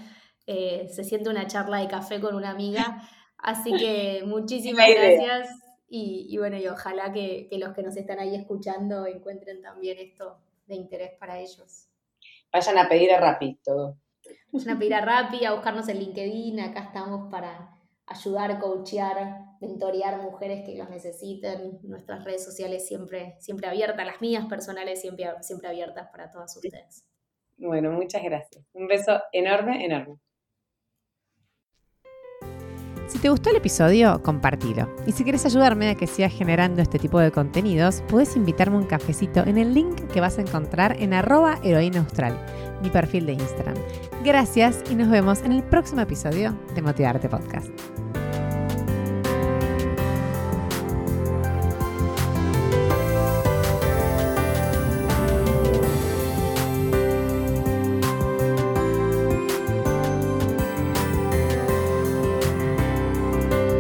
Eh, se siente una charla de café con una amiga. Así que muchísimas gracias. Y, bueno, y ojalá que, los que nos están ahí escuchando encuentren también esto de interés para ellos. Vayan a pedir a Rappi todo. Vayan a pedir a Rappi, a buscarnos en LinkedIn. Acá estamos para ayudar, coachear, mentorear mujeres que los necesiten. Nuestras redes sociales siempre, siempre abiertas, las mías personales siempre, siempre abiertas para todas ustedes. Bueno, muchas gracias. Un beso enorme, enorme. Si te gustó el episodio, compartilo. Y si quieres ayudarme a que siga generando este tipo de contenidos, puedes invitarme un cafecito en el link que vas a encontrar en arroba heroína austral, mi perfil de Instagram. Gracias y nos vemos en el próximo episodio de Motivarte Podcast.